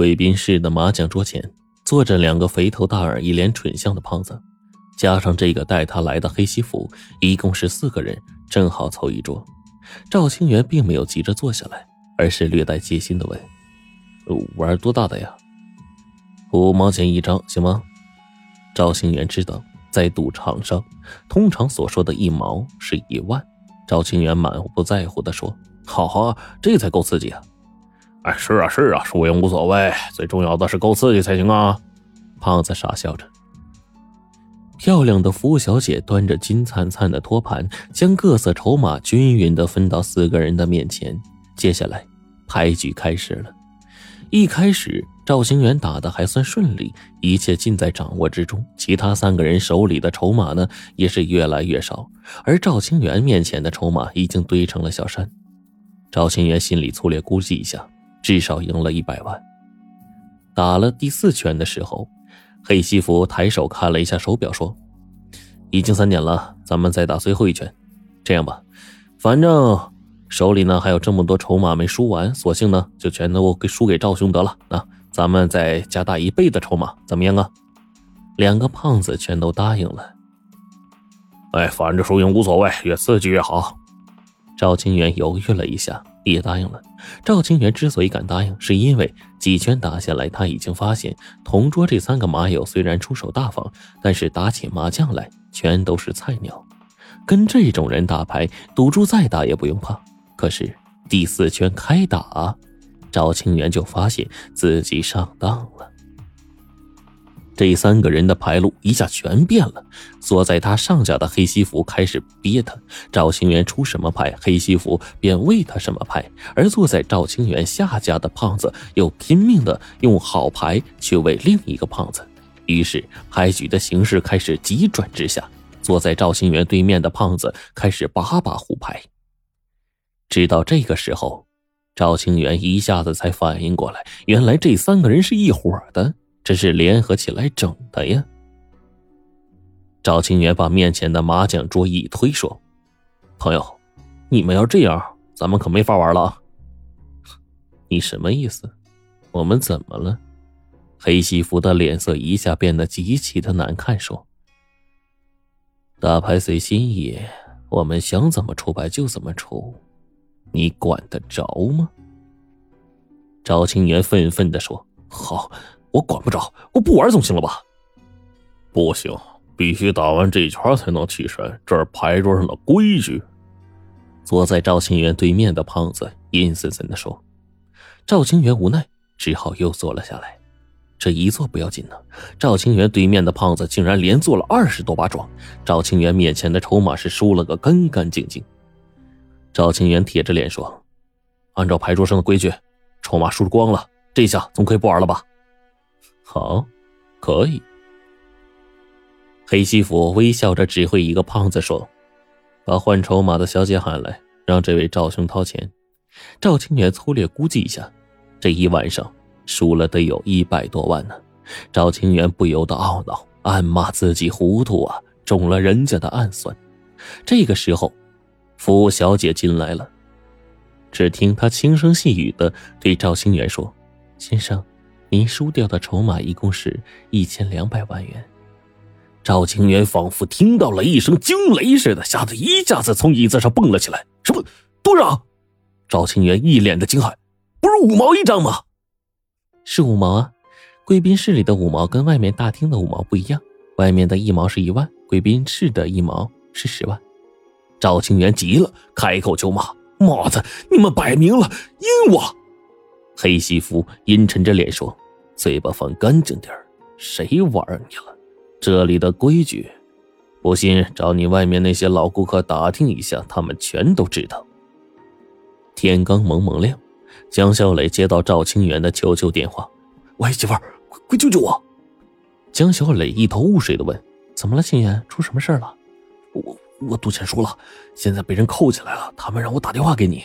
贵宾室的麻将桌前坐着两个肥头大耳、一脸蠢相的胖子，加上这个带他来的黑西服，一共是四个人，正好凑一桌。赵清源并没有急着坐下来，而是略带戒心的问：“玩多大的呀？五毛钱一张，行吗？”赵清源知道，在赌场上，通常所说的一毛是一万。赵清源满不在乎的说：“好啊，这才够刺激啊！”哎，是啊，是啊，输赢无所谓，最重要的是够刺激才行啊！胖子傻笑着。漂亮的服务小姐端着金灿灿的托盘，将各色筹码均匀的分到四个人的面前。接下来，牌局开始了。一开始，赵清源打的还算顺利，一切尽在掌握之中。其他三个人手里的筹码呢，也是越来越少，而赵清源面前的筹码已经堆成了小山。赵清源心里粗略估计一下。至少赢了一百万。打了第四圈的时候，黑西服抬手看了一下手表，说：“已经三点了，咱们再打最后一圈。这样吧，反正手里呢还有这么多筹码没输完，索性呢就全都给输给赵兄得了。那咱们再加大一倍的筹码，怎么样啊？”两个胖子全都答应了。哎，反正输赢无所谓，越刺激越好。赵清源犹豫了一下。也答应了。赵清源之所以敢答应，是因为几圈打下来，他已经发现同桌这三个麻友虽然出手大方，但是打起麻将来全都是菜鸟。跟这种人打牌，赌注再大也不用怕。可是第四圈开打，赵清源就发现自己上当了。这三个人的牌路一下全变了。坐在他上家的黑西服开始憋他，赵清源出什么牌，黑西服便喂他什么牌。而坐在赵清源下家的胖子又拼命的用好牌去喂另一个胖子。于是牌局的形势开始急转直下。坐在赵清源对面的胖子开始把把胡牌。直到这个时候，赵清源一下子才反应过来，原来这三个人是一伙的。这是联合起来整的呀！赵清源把面前的麻将桌一推，说：“朋友，你们要这样，咱们可没法玩了。”你什么意思？我们怎么了？黑西服的脸色一下变得极其的难看，说：“打牌随心意，我们想怎么出牌就怎么出，你管得着吗？”赵清源愤愤的说：“好。”我管不着，我不玩总行了吧？不行，必须打完这圈才能起身，这是牌桌上的规矩。坐在赵清源对面的胖子阴森森的说。赵清源无奈，只好又坐了下来。这一坐不要紧呢，赵清源对面的胖子竟然连坐了二十多把庄，赵清源面前的筹码是输了个干干净净。赵清源铁着脸说：“按照牌桌上的规矩，筹码输光了，这下总可以不玩了吧？”好，可以。黑西服微笑着指挥一个胖子说：“把换筹码的小姐喊来，让这位赵兄掏钱。”赵清源粗略估计一下，这一晚上输了得有一百多万呢。赵清源不由得懊恼，暗骂自己糊涂啊，中了人家的暗算。这个时候，服务小姐进来了，只听她轻声细语的对赵清源说：“先生。”您输掉的筹码一共是一千两百万元。赵清源仿佛听到了一声惊雷似的，吓得一下子从椅子上蹦了起来。什么？多少？赵清源一脸的惊骇。不是五毛一张吗？是五毛啊！贵宾室里的五毛跟外面大厅的五毛不一样，外面的一毛是一万，贵宾室的一毛是十万。赵清源急了，开口就骂：“妈的，你们摆明了阴我！”黑西服阴沉着脸说：“嘴巴放干净点谁玩你了？这里的规矩，不信找你外面那些老顾客打听一下，他们全都知道。”天刚蒙蒙亮，江小磊接到赵清源的求救电话：“喂，媳妇儿，快救救我！”江小磊一头雾水的问：“怎么了，清源？出什么事了？”“我我赌钱输了，现在被人扣起来了，他们让我打电话给你。”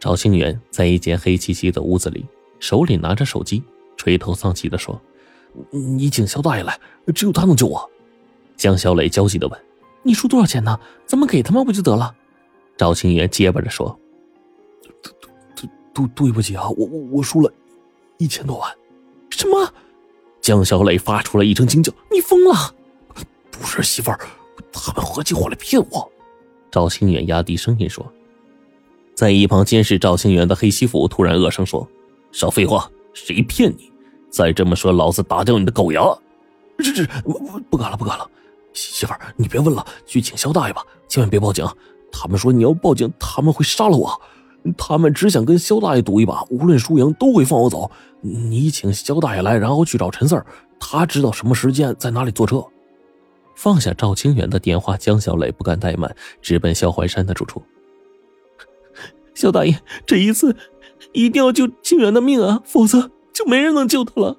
赵清源在一间黑漆漆的屋子里，手里拿着手机，垂头丧气的说：“你请肖大爷来，只有他能救我。”江小磊焦急的问：“你输多少钱呢？咱们给他们不就得了？”赵清源结巴着说：“对对对对不起啊，我我我输了一千多万。什么？江小磊发出了一声惊叫：“你疯了！”不是媳妇儿，他们合起伙来骗我。赵清远压低声音说。在一旁监视赵清远的黑西服突然恶声说：“少废话，谁骗你？再这么说，老子打掉你的狗牙！”这这，不不不干了，不敢了。媳妇，你别问了，去请肖大爷吧，千万别报警。他们说你要报警，他们会杀了我。他们只想跟肖大爷赌一把，无论输赢都会放我走。你请肖大爷来，然后去找陈四儿，他知道什么时间在哪里坐车。放下赵清远的电话，江小磊不敢怠慢，直奔萧怀山的住处。肖大爷，这一次一定要救清源的命啊，否则就没人能救他了。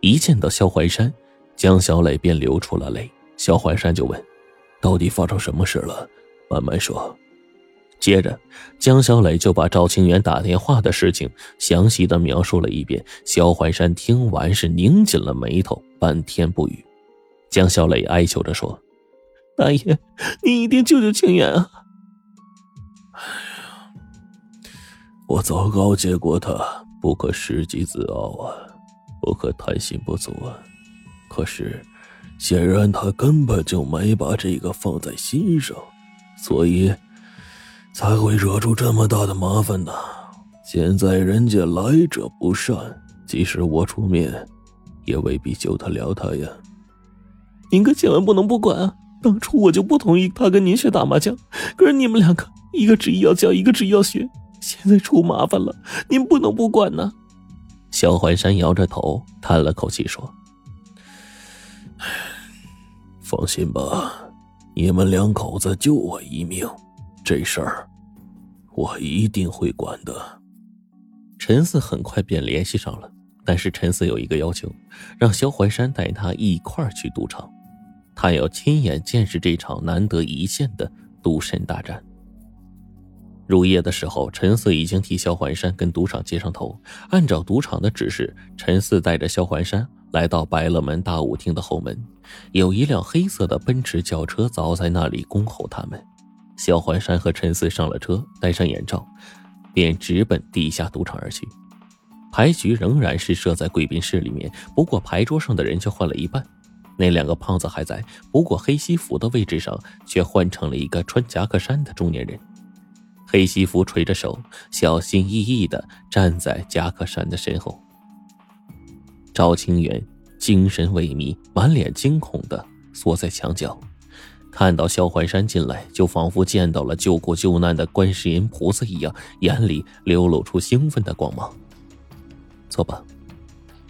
一见到萧怀山，江小磊便流出了泪。萧怀山就问：“到底发生什么事了？慢慢说。”接着，江小磊就把赵清源打电话的事情详细的描述了一遍。萧怀山听完是拧紧了眉头，半天不语。江小磊哀求着说：“大爷，你一定救救清源啊！”我早告诫过他，不可失己自傲啊，不可贪心不足啊。可是，显然他根本就没把这个放在心上，所以才会惹出这么大的麻烦呢。现在人家来者不善，即使我出面，也未必救得了他呀。您可千万不能不管啊！当初我就不同意他跟您学打麻将，可是你们两个，一个执意要教，一个执意要学。现在出麻烦了，您不能不管呢。萧怀山摇着头，叹了口气说：“放心吧，你们两口子救我一命，这事儿我一定会管的。”陈四很快便联系上了，但是陈四有一个要求，让萧怀山带他一块儿去赌场，他要亲眼见识这场难得一见的赌神大战。入夜的时候，陈四已经替萧环山跟赌场接上头。按照赌场的指示，陈四带着萧环山来到百乐门大舞厅的后门，有一辆黑色的奔驰轿车早在那里恭候他们。萧环山和陈四上了车，戴上眼罩，便直奔地下赌场而去。牌局仍然是设在贵宾室里面，不过牌桌上的人却换了一半。那两个胖子还在，不过黑西服的位置上却换成了一个穿夹克衫的中年人。黑西服垂着手，小心翼翼的站在夹克衫的身后。赵清源精神萎靡，满脸惊恐的缩在墙角，看到萧怀山进来，就仿佛见到了救苦救难的观世音菩萨一样，眼里流露出兴奋的光芒。坐吧，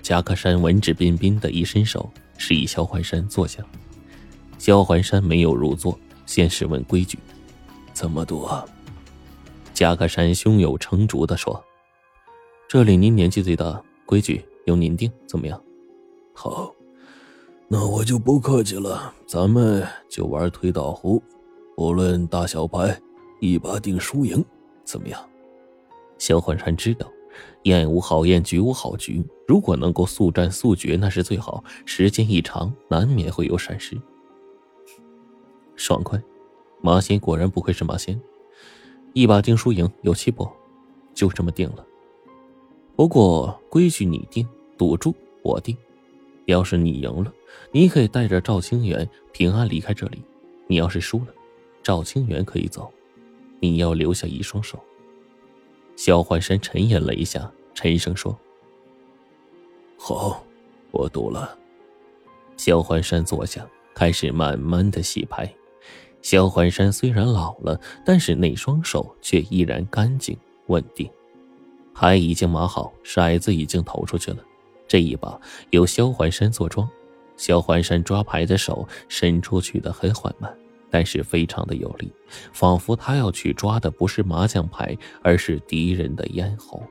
夹克衫文质彬彬的一伸手，示意萧怀山坐下。萧怀山没有入座，先是问规矩：怎么多？夹克山胸有成竹的说：“这里您年纪最大，规矩由您定，怎么样？”“好，那我就不客气了，咱们就玩推倒壶，不论大小牌，一把定输赢，怎么样？”萧焕山知道，宴无好宴，局无好局，如果能够速战速决，那是最好。时间一长，难免会有闪失。爽快，马仙果然不愧是马仙。一把定输赢有七步，就这么定了。不过规矩你定，赌注我定。要是你赢了，你可以带着赵清源平安离开这里；你要是输了，赵清源可以走，你要留下一双手。萧焕山沉吟了一下，沉声说：“好，我赌了。”萧焕山坐下，开始慢慢的洗牌。萧环山虽然老了，但是那双手却依然干净稳定。牌已经码好，骰子已经投出去了。这一把由萧环山坐庄。萧环山抓牌的手伸出去的很缓慢，但是非常的有力，仿佛他要去抓的不是麻将牌，而是敌人的咽喉。